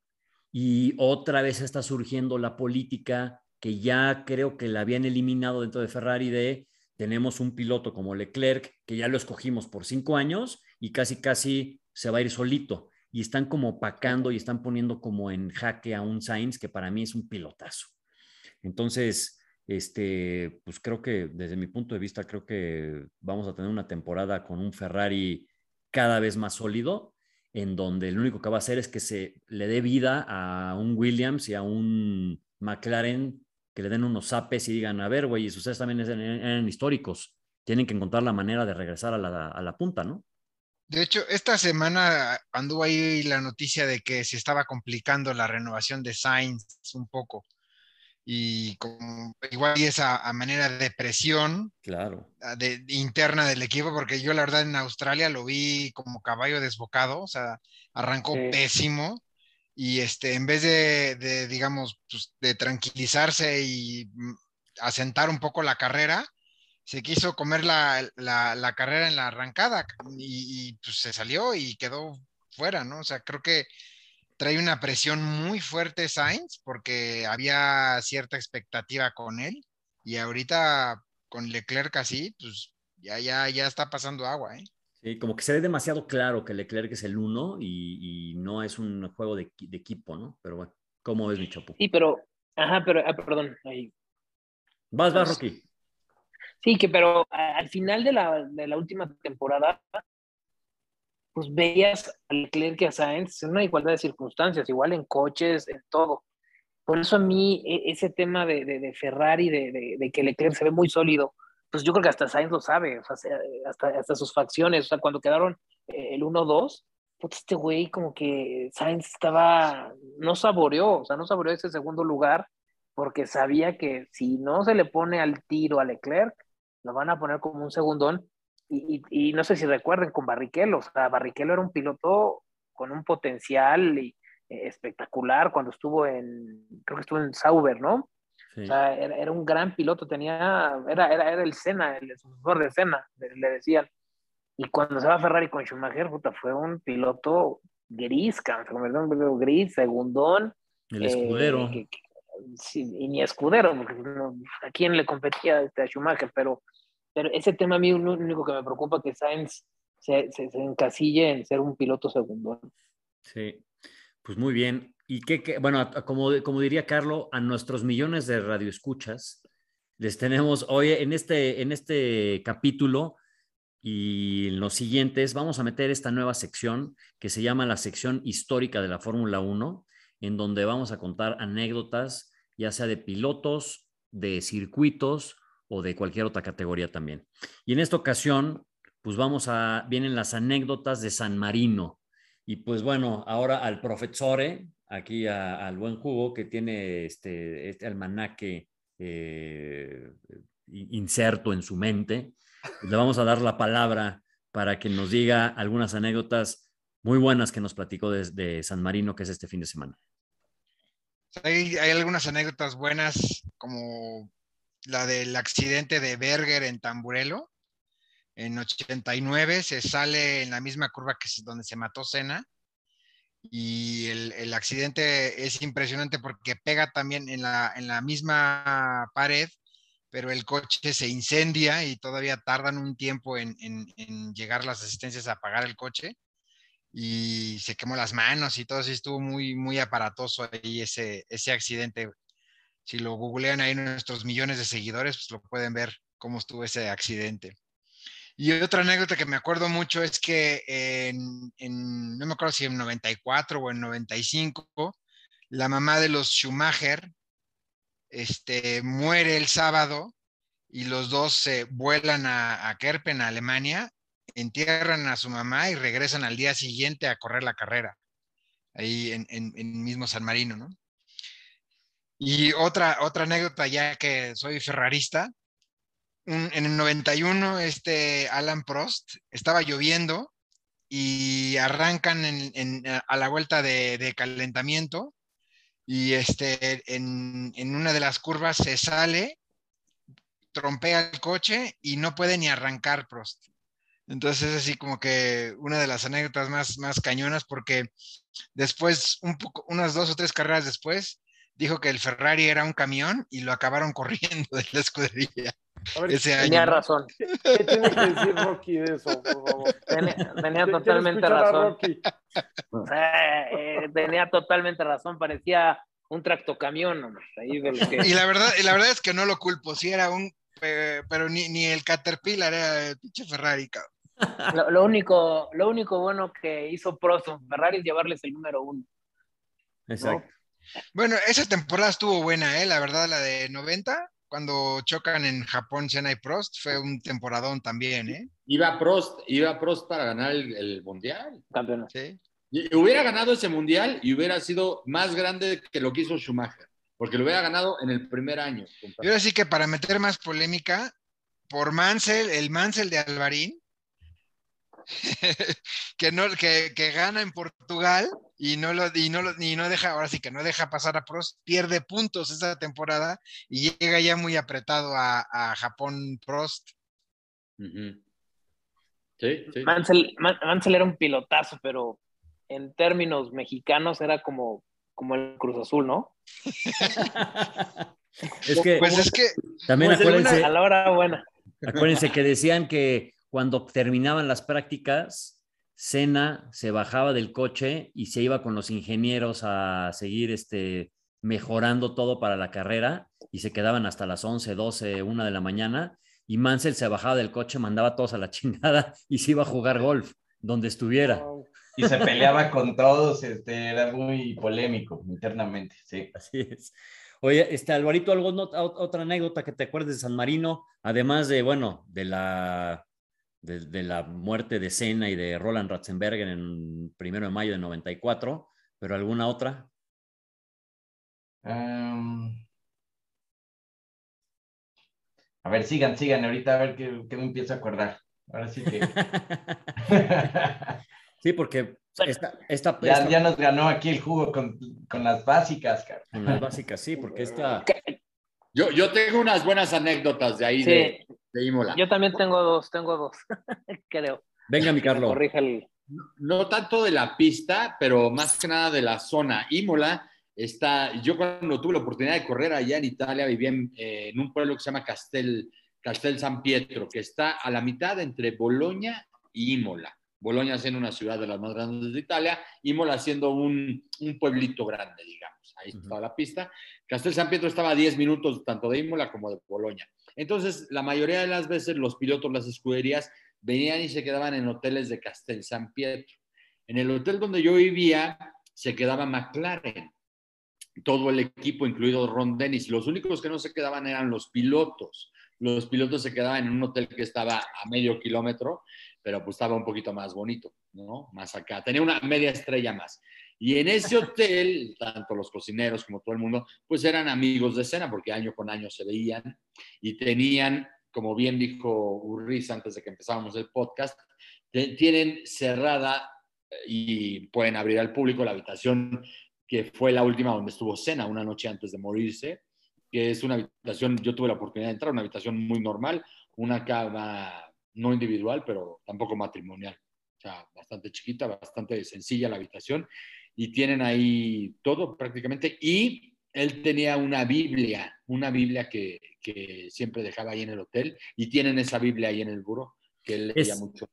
y otra vez está surgiendo la política que ya creo que la habían eliminado dentro de Ferrari de tenemos un piloto como Leclerc que ya lo escogimos por cinco años y casi casi se va a ir solito y están como opacando y están poniendo como en jaque a un Sainz que para mí es un pilotazo. Entonces, este, pues creo que desde mi punto de vista, creo que vamos a tener una temporada con un Ferrari cada vez más sólido, en donde lo único que va a hacer es que se le dé vida a un Williams y a un McLaren, que le den unos zapes y digan, a ver, güey, ustedes también eran, eran, históricos, tienen que encontrar la manera de regresar a la, a la punta, ¿no? De hecho, esta semana anduvo ahí la noticia de que se estaba complicando la renovación de Sainz un poco. Y como, igual y esa a manera de presión claro. de, de, interna del equipo, porque yo la verdad en Australia lo vi como caballo desbocado, o sea, arrancó sí. pésimo. Y este, en vez de, de digamos, pues, de tranquilizarse y asentar un poco la carrera, se quiso comer la, la, la carrera en la arrancada y, y, pues se salió y quedó fuera, ¿no? O sea, creo que trae una presión muy fuerte Sainz porque había cierta expectativa con él y ahorita con Leclerc así, pues ya, ya, ya está pasando agua, ¿eh? Sí, como que se ve demasiado claro que Leclerc es el uno y, y no es un juego de, de, equipo, ¿no? Pero bueno, ¿cómo ves mi chapo? Sí, pero, ajá, pero, ah, perdón, ahí. Vas, vas, Rocky. Sí, que pero al final de la, de la última temporada, pues veías a Leclerc y a Sainz en una igualdad de circunstancias, igual en coches, en todo. Por eso a mí ese tema de, de, de Ferrari, de, de, que Leclerc se ve muy sólido, pues yo creo que hasta Sainz lo sabe, hasta, hasta sus facciones, o sea, cuando quedaron eh, el 1-2, pues este güey como que Sainz estaba, no saboreó, o sea, no saboreó ese segundo lugar, porque sabía que si no se le pone al tiro a Leclerc, lo van a poner como un segundón. Y, y, no sé si recuerden con Barrichello, o sea, Barrichello era un piloto con un potencial y, eh, espectacular cuando estuvo en, creo que estuvo en Sauber, ¿no? O sea, era, un gran piloto, tenía, era, era, era el Senna, el sucesor de Senna, le decían. Y cuando se va a Ferrari con Schumacher, puta, fue un piloto gris, se convirtió en un piloto gris, segundón. El escudero. Eh, y ni escudero, porque a quién le competía este, a Schumacher, pero, pero ese tema a mí lo único que me preocupa es que Sainz se, se, encasille en ser un piloto segundón. Sí, pues muy bien. Y que, bueno, como, como diría Carlos, a nuestros millones de radioescuchas, les tenemos hoy en este, en este capítulo y en los siguientes vamos a meter esta nueva sección que se llama la sección histórica de la Fórmula 1, en donde vamos a contar anécdotas, ya sea de pilotos, de circuitos o de cualquier otra categoría también. Y en esta ocasión, pues vamos a, vienen las anécdotas de San Marino. Y pues bueno, ahora al profesore, aquí al buen jugo que tiene este, este almanaque eh, inserto en su mente, pues le vamos a dar la palabra para que nos diga algunas anécdotas muy buenas que nos platicó desde San Marino, que es este fin de semana. Hay, hay, algunas anécdotas buenas, como la del accidente de Berger en Tamburelo. En 89 se sale en la misma curva que donde se mató Senna y el, el, accidente es impresionante porque pega también en la, en la misma pared, pero el coche se incendia y todavía tardan un tiempo en, en, en llegar las asistencias a apagar el coche y se quemó las manos y todo eso estuvo muy, muy aparatoso ahí ese, ese accidente. Si lo googlean ahí nuestros millones de seguidores, pues lo pueden ver cómo estuvo ese accidente. Y otra anécdota que me acuerdo mucho es que en, en, no me acuerdo si en 94 o en 95, la mamá de los Schumacher este, muere el sábado y los dos se vuelan a, Kerpen, a Alemania, entierran a su mamá y regresan al día siguiente a correr la carrera, ahí en, en, en mismo San Marino, ¿no? Y otra, otra anécdota, ya que soy ferrarista, en el 91, este Alan Prost, estaba lloviendo y arrancan en, a la vuelta de, de, calentamiento y este, en, en, una de las curvas se sale, trompea el coche y no puede ni arrancar Prost. Entonces es así como que una de las anécdotas más, más cañonas porque después, un poco, unas dos o tres carreras después, dijo que el Ferrari era un camión y lo acabaron corriendo de la escudería. Ver, ese tenía año. razón. ¿Qué tiene que decir Rocky de eso, por favor? Tenía, tenía totalmente razón. Eh, eh, tenía totalmente razón, parecía un tractocamión. Ahí de que... Y la verdad, y la verdad es que no lo culpo, sí era un, eh, pero ni, ni, el Caterpillar era el pinche Ferrari, cabrón. Lo, lo, único, lo único bueno que hizo Prost Ferrari es llevarles el número uno. Exacto. ¿no? Bueno, esa temporada estuvo buena, ¿eh? La verdad, la de 90, cuando chocan en Japón Senna y Prost, fue un temporadón también, ¿eh? Iba Prost, iba Prost para ganar el, el Mundial. Campeón. Sí. Y hubiera ganado ese Mundial y hubiera sido más grande que lo que hizo Schumacher, porque lo hubiera ganado en el primer año. Yo así que para meter más polémica, por Mansell, el Mansell de Alvarín, que, no, que, que, gana en Portugal y no, lo, y, no lo, y no deja, ahora sí que no deja pasar a Prost, pierde puntos esa temporada y llega ya muy apretado a, a Japón Prost. Uh -huh. sí, sí. Mansell, Man, Mansell, era un pilotazo, pero en términos mexicanos era como, como el Cruz Azul, ¿no? es que, pues es que también pues acuérdense, a la hora buena. acuérdense que decían que cuando terminaban las prácticas, Senna se bajaba del coche y se iba con los ingenieros a seguir este, mejorando todo para la carrera y se quedaban hasta las 11, 12, 1 de la mañana y Mansell se bajaba del coche, mandaba a todos a la chingada y se iba a jugar golf donde estuviera. Y se peleaba con todos, este, era muy polémico internamente, sí. Así es. Oye, este, Alvarito, ¿algo, otra anécdota que te acuerdes de San Marino, además de, bueno, de la desde la muerte de Senna y de Roland Ratzenberger en primero de mayo de 94, pero alguna otra? Em, a ver, sigan, sigan, ahorita a ver qué, me empiezo a acordar. Ahora sí que. sí, porque esta, esta, ya, ya, nos ganó aquí el jugo con, con las básicas, cara. Con las básicas, sí, porque esta. Yo, yo tengo unas buenas anécdotas de ahí Sí, de, de Imola. yo también tengo dos, tengo dos, creo. Venga, mi Carlos. El... No tanto de la pista, pero más que nada de la zona. Imola está, yo cuando tuve la oportunidad de correr allá en Italia, vivía en, eh, en un pueblo que se llama Castel, Castel San Pietro, que está a la mitad entre Boloña y Imola. Boloña siendo una ciudad de las más grandes de Italia, Imola siendo un, un pueblito grande, digamos. Ahí estaba la pista. Castel San Pietro estaba a 10 minutos tanto de Imola como de Boloña. Entonces, la mayoría de las veces los pilotos, las escuderías, venían y se quedaban en hoteles de Castel San Pietro. En el hotel donde yo vivía se quedaba McLaren, todo el equipo, incluido Ron Dennis. Los únicos que no se quedaban eran los pilotos. Los pilotos se quedaban en un hotel que estaba a medio kilómetro, pero pues estaba un poquito más bonito, ¿no? Más acá. Tenía una media estrella más. Y en ese hotel, tanto los cocineros como todo el mundo, pues eran amigos de cena, porque año con año se veían y tenían, como bien dijo Urriz antes de que empezábamos el podcast, tienen cerrada eh, y pueden abrir al público la habitación que fue la última donde estuvo Cena una noche antes de morirse, que es una habitación, yo tuve la oportunidad de entrar, una habitación muy normal, una cama no individual, pero tampoco matrimonial. O sea, bastante chiquita, bastante sencilla la habitación, y tienen ahí todo prácticamente. Y él tenía una Biblia, una Biblia que, que siempre dejaba ahí en el hotel, y tienen esa Biblia ahí en el buró, que él leía Es- mucho.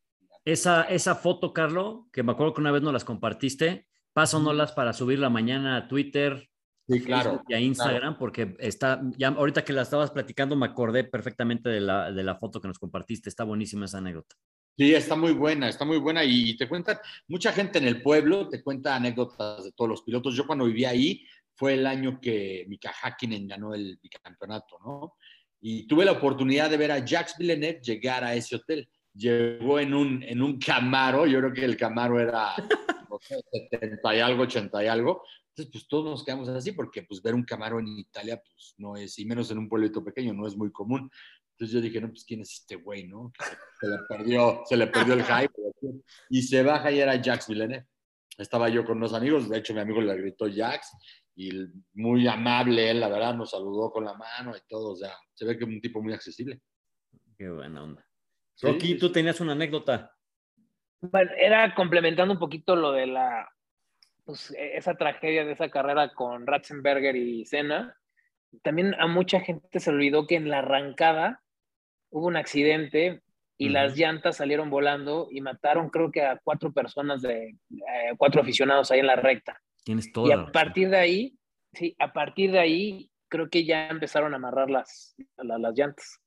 Esa, esa foto, Carlos, que me acuerdo que una vez nos las compartiste, pásanoslas para subirla mañana a Twitter Sí, claro. Facebook y a Instagram, porque está, ya ahorita que la estabas platicando me acordé perfectamente de la, de la foto que nos compartiste, está buenísima esa anécdota. Sí, está muy buena, está muy buena y te cuentan, mucha gente en el pueblo te cuenta anécdotas de todos los pilotos. Yo cuando vivía ahí fue el año que Mika Hakkinen ganó el bicampeonato, ¿no? Y tuve la oportunidad de ver a Jacques Villeneuve llegar a ese hotel. Llegó en un, en un Camaro, yo creo que el Camaro era no sé, 70 y algo, 80 y algo. Entonces, pues todos nos quedamos así porque pues ver un Camaro en Italia, pues no es, y menos en un pueblito pequeño, no es muy común. Entonces yo dije, no, pues quién es este güey, ¿no? Se, se le perdió, se le perdió el hype. Y se baja y era Jax Villeneuve. Estaba yo con unos amigos, de hecho mi amigo le gritó Jax y muy amable él, la verdad, nos saludó con la mano y todo, o sea, se ve que es un tipo muy accesible. Qué buena onda. Sí, Rocky, tú tenías una anécdota. Bueno, era complementando un poquito lo de la, pues, e- esa tragedia de esa carrera con Ratzenberger y Senna. También a mucha gente se le olvidó que en la arrancada hubo un accidente y Ujú. las llantas salieron volando y mataron creo que a cuatro personas de, eh, cuatro aficionados ahí en la recta. Tienes Y toda la a partir de ahí, sí, a partir de ahí creo que ya empezaron a amarrar las, la- las llantas.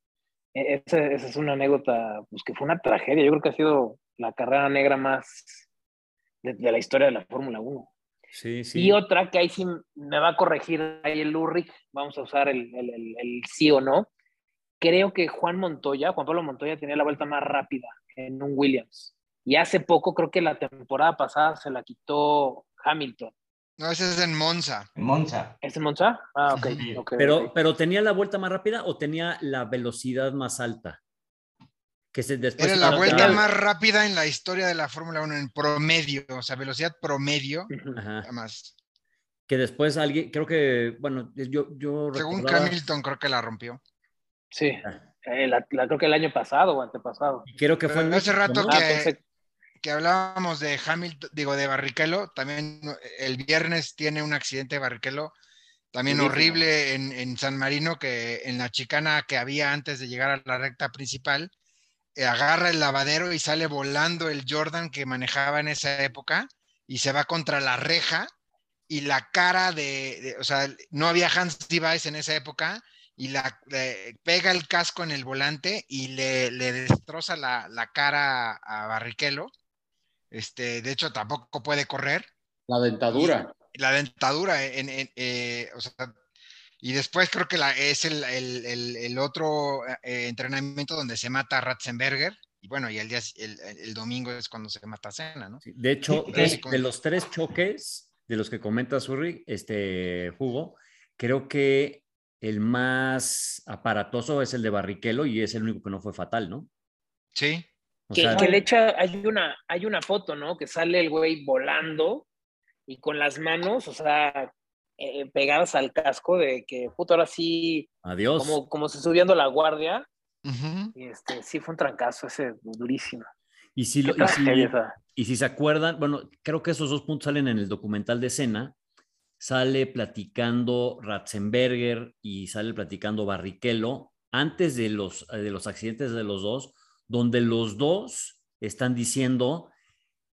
E- Esa, esa es una anécdota, pues que fue una tragedia. Yo creo que ha sido la carrera negra más de, de la historia de la Fórmula 1. Sí, sí. Y otra que ahí sí me va a corregir ahí el Ulrich, vamos a usar el, el, el- el sí o no. Creo que Juan Montoya, Juan Pablo Montoya tenía la vuelta más rápida en un Williams. Y hace poco, creo que la temporada pasada se la quitó Hamilton. No, ese es en Monza. En Monza. ¿Es en Monza? Ah, ok. Sí. ok, Pero, pero ¿tenía la vuelta más rápida o tenía la velocidad más alta? Que se después Era la vuelta más rápida en la historia de la Fórmula 1 en promedio, o sea, velocidad promedio. Ajá. además. Que después alguien, creo que, bueno, yo, yo Según recordaba- Hamilton creo que la rompió. Sí, Ah. Eh, la, la- creo que el año pasado o antepasado. y creo que fue en hace rato. Ah, que- pensé- Que hablábamos de Hamilton, digo, de Barrichello, también el viernes tiene un accidente Barrichello, también horrible en, en San Marino, que en la chicana que había antes de llegar a la recta principal, eh, agarra el lavadero y sale volando el Jordan que manejaba en esa época y se va contra la reja y la cara de, de- o sea, no había Hans Device en esa época y la le pega el casco en el volante y le, le destroza la, la cara a Barrichello. Este, de hecho, tampoco puede correr. La dentadura. La dentadura, en, en- eh, o sea, y después creo que la, es el, el- el- el otro eh, entrenamiento donde se mata a Ratzenberger. Y bueno, y el, día, el, el domingo es cuando se mata a Cena, ¿no? Sí, De hecho, de los tres choques de los que comenta Surri, este Hugo, creo que el más aparatoso es el de Barrichello y es el único que no fue fatal, ¿no? Sí. O Que, sea, que le echa, hay una, hay una foto, ¿no? Que sale el güey volando y con las manos, o sea, eh, pegadas al casco de que, puto, ahora sí, adiós. como, como se subiendo la guardia. Y este, sí fue un trancazo ese durísimo. Y si, lo- y si- y si se acuerdan, bueno, creo que esos dos puntos salen en el documental de escena. Sale platicando Ratzenberger y sale platicando Barrichello antes de los, de los accidentes de los dos, donde los dos están diciendo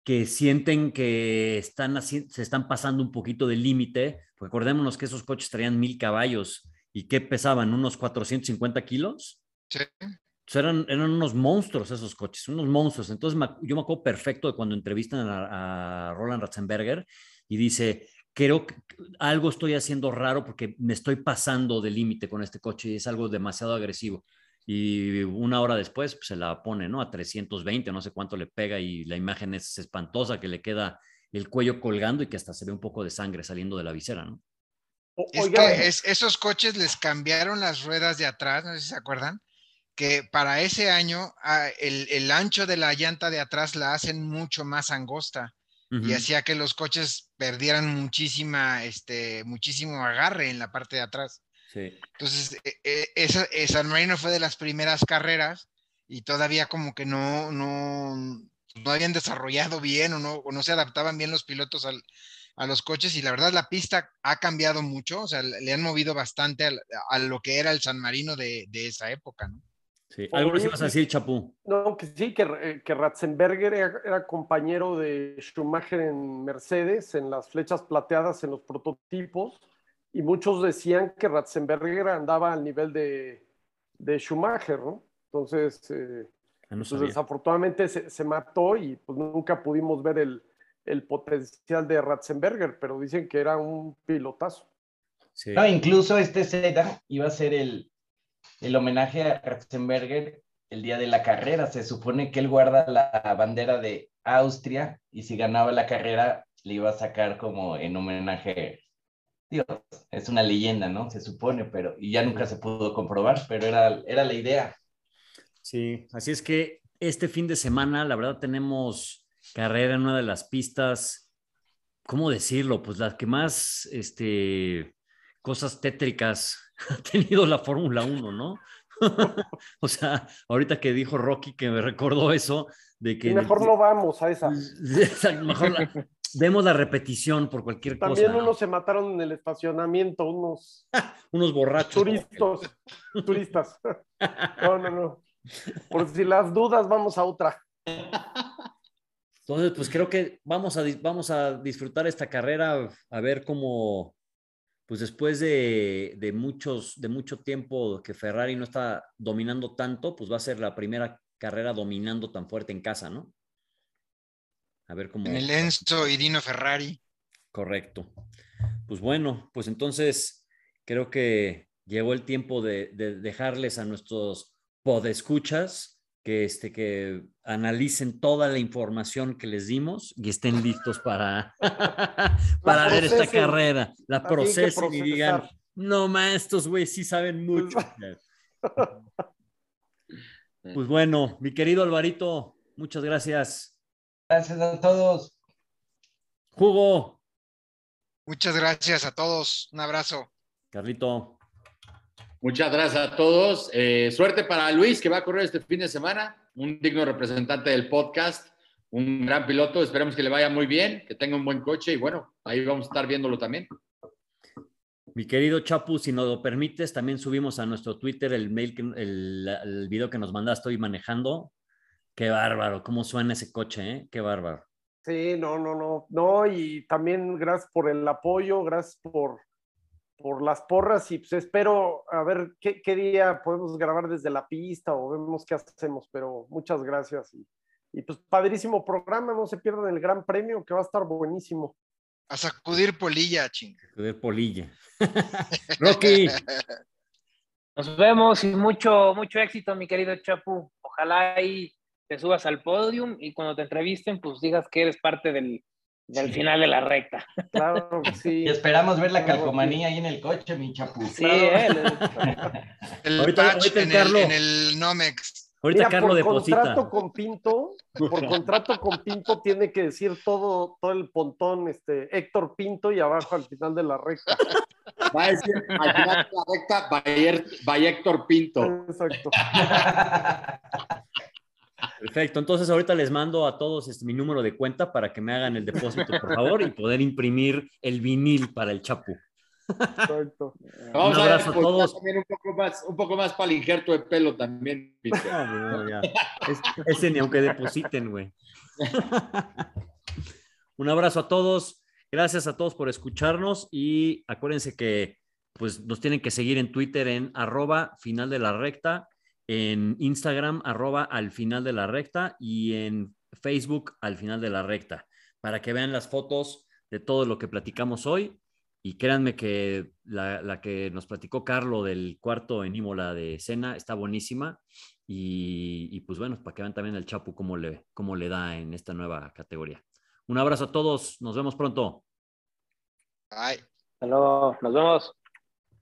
que sienten que están haci- se están pasando un poquito del límite, porque acordémonos que esos coches traían mil caballos y que pesaban unos 450 kilos. Sí. Eran, eran unos monstruos esos coches, unos monstruos. Entonces yo me acuerdo perfecto de cuando entrevistan a, a Roland Ratzenberger y dice, creo que algo estoy haciendo raro porque me estoy pasando de límite con este coche y es algo demasiado agresivo. Y una hora después pues, se la pone, ¿no? A 320, no sé cuánto le pega y la imagen es espantosa que le queda el cuello colgando y que hasta se ve un poco de sangre saliendo de la visera, ¿no? Es que es- esos coches les cambiaron las ruedas de atrás, no sé si se acuerdan, que para ese año ah, el, el ancho de la llanta de atrás la hacen mucho más angosta y hacía que los coches perdieran muchísima, este, muchísimo agarre en la parte de atrás. Sí. Entonces, eh, eh, esa, San Marino fue de las primeras carreras y todavía como que no, no, no habían desarrollado bien o no, o no se adaptaban bien los pilotos al- a los coches y la verdad la pista ha cambiado mucho, o sea, le han movido bastante a, lo que era el San Marino de, de esa época, ¿no? Sí. Algo Oye, ibas a decir, Chapú. No, que sí, que, eh, que Ratzenberger era, era compañero de Schumacher en Mercedes, en las flechas plateadas, en los prototipos, y muchos decían que Ratzenberger andaba al nivel de, de Schumacher, ¿no? Entonces, eh, Ah, no pues desafortunadamente se, se mató y pues nunca pudimos ver el, el potencial de Ratzenberger, pero dicen que era un pilotazo. Sí. No, incluso este SEDA iba a ser el, el homenaje a Ratzenberger el día de la carrera. Se supone que él guarda la bandera de Austria y si ganaba la carrera le iba a sacar como en homenaje. Digo, es una leyenda, ¿no? Se supone, pero y ya nunca se pudo comprobar, pero era, era la idea. Sí, así es que este fin de semana, la verdad, tenemos carrera en una de las pistas, ¿cómo decirlo? Pues las que más este, cosas tétricas ha tenido la Fórmula 1, ¿no? o sea, ahorita que dijo Rocky que me recordó eso, de que... Y el- mejor no vamos a esa. mejor la- vemos la repetición por cualquier También cosa. unos se mataron en el estacionamiento, unos Unos borrachos. turistas. turistas. No, no, no. Por si las dudas, vamos a otra. Entonces, pues creo que vamos a, vamos a disfrutar esta carrera, a ver cómo, pues después de, de muchos, de mucho tiempo que Ferrari no está dominando tanto, pues va a ser la primera carrera dominando tan fuerte en casa, ¿no? A ver cómo. En el Enzo y Dino Ferrari. Correcto. Pues bueno, pues entonces creo que llegó el tiempo de, de dejarles a nuestros podescuchas que, este, que analicen toda la información que les dimos y estén listos para, para ver esta carrera, la procesen y digan, no más, estos güeyes sí saben mucho. Pues bueno, mi querido Alvarito, muchas gracias. Gracias a todos. Hugo, Muchas gracias a todos. Un abrazo. Carlito, Muchas gracias a todos. Eh, suerte para Luis, que va a correr este fin de semana. Un digno representante del podcast, un gran piloto. Esperemos que le vaya muy bien, que tenga un buen coche y bueno, ahí vamos a estar viéndolo también. Mi querido Chapu, si nos lo permites, también subimos a nuestro Twitter el mail, que, el, el video que nos mandaste hoy manejando. Qué bárbaro, cómo suena ese coche, ¿eh? Qué bárbaro. Sí, no, no, no. No, y también gracias por el apoyo, gracias por, por las porras y pues espero a ver qué, qué día podemos grabar desde la pista o vemos qué hacemos, pero muchas gracias. Y, y pues padrísimo programa, no se pierdan el gran premio que va a estar buenísimo. A sacudir polilla, ching. De polilla. Rocky, Nos vemos y mucho, mucho éxito, mi querido Chapu. Ojalá ahí te subas al podium y cuando te entrevisten, pues digas que eres parte del, del final de la recta. Claro que sí. Y esperamos ver la calcomanía ahí en el coche, mi chapu. Sí, eh, El Ahorita- patch ahorita el en, el, en el Nomex. Ahorita Mira, Carlos por deposita. contrato con Pinto, por contrato con Pinto tiene que decir todo, todo el pontón, este, Héctor Pinto y abajo al final de la recta. Va a decir, al final de la recta, by Héctor Pinto. Exacto. Perfecto. Entonces ahorita les mando a todos este, mi número de cuenta para que me hagan el depósito, por favor, y poder imprimir el vinil para el Chapu. Vamos Un a abrazo a depositar todos. también un poco más, un poco más para el injerto de pelo también. No, no. Es- ese ni aunque depositen, güey. Un abrazo a todos. Gracias a todos por escucharnos y acuérdense que pues nos tienen que seguir en Twitter en arroba final de la recta, en Instagram arroba al final de la recta y en Facebook al final de la recta para que vean las fotos de todo lo que platicamos hoy. Y créanme que la, la que nos platicó Carlo del cuarto en Imola de cena está buenísima. Y, y, pues bueno, para que vean también el Chapu cómo le, cómo le da en esta nueva categoría. Un abrazo a todos, nos vemos pronto. Ay. Hasta luego, nos vemos.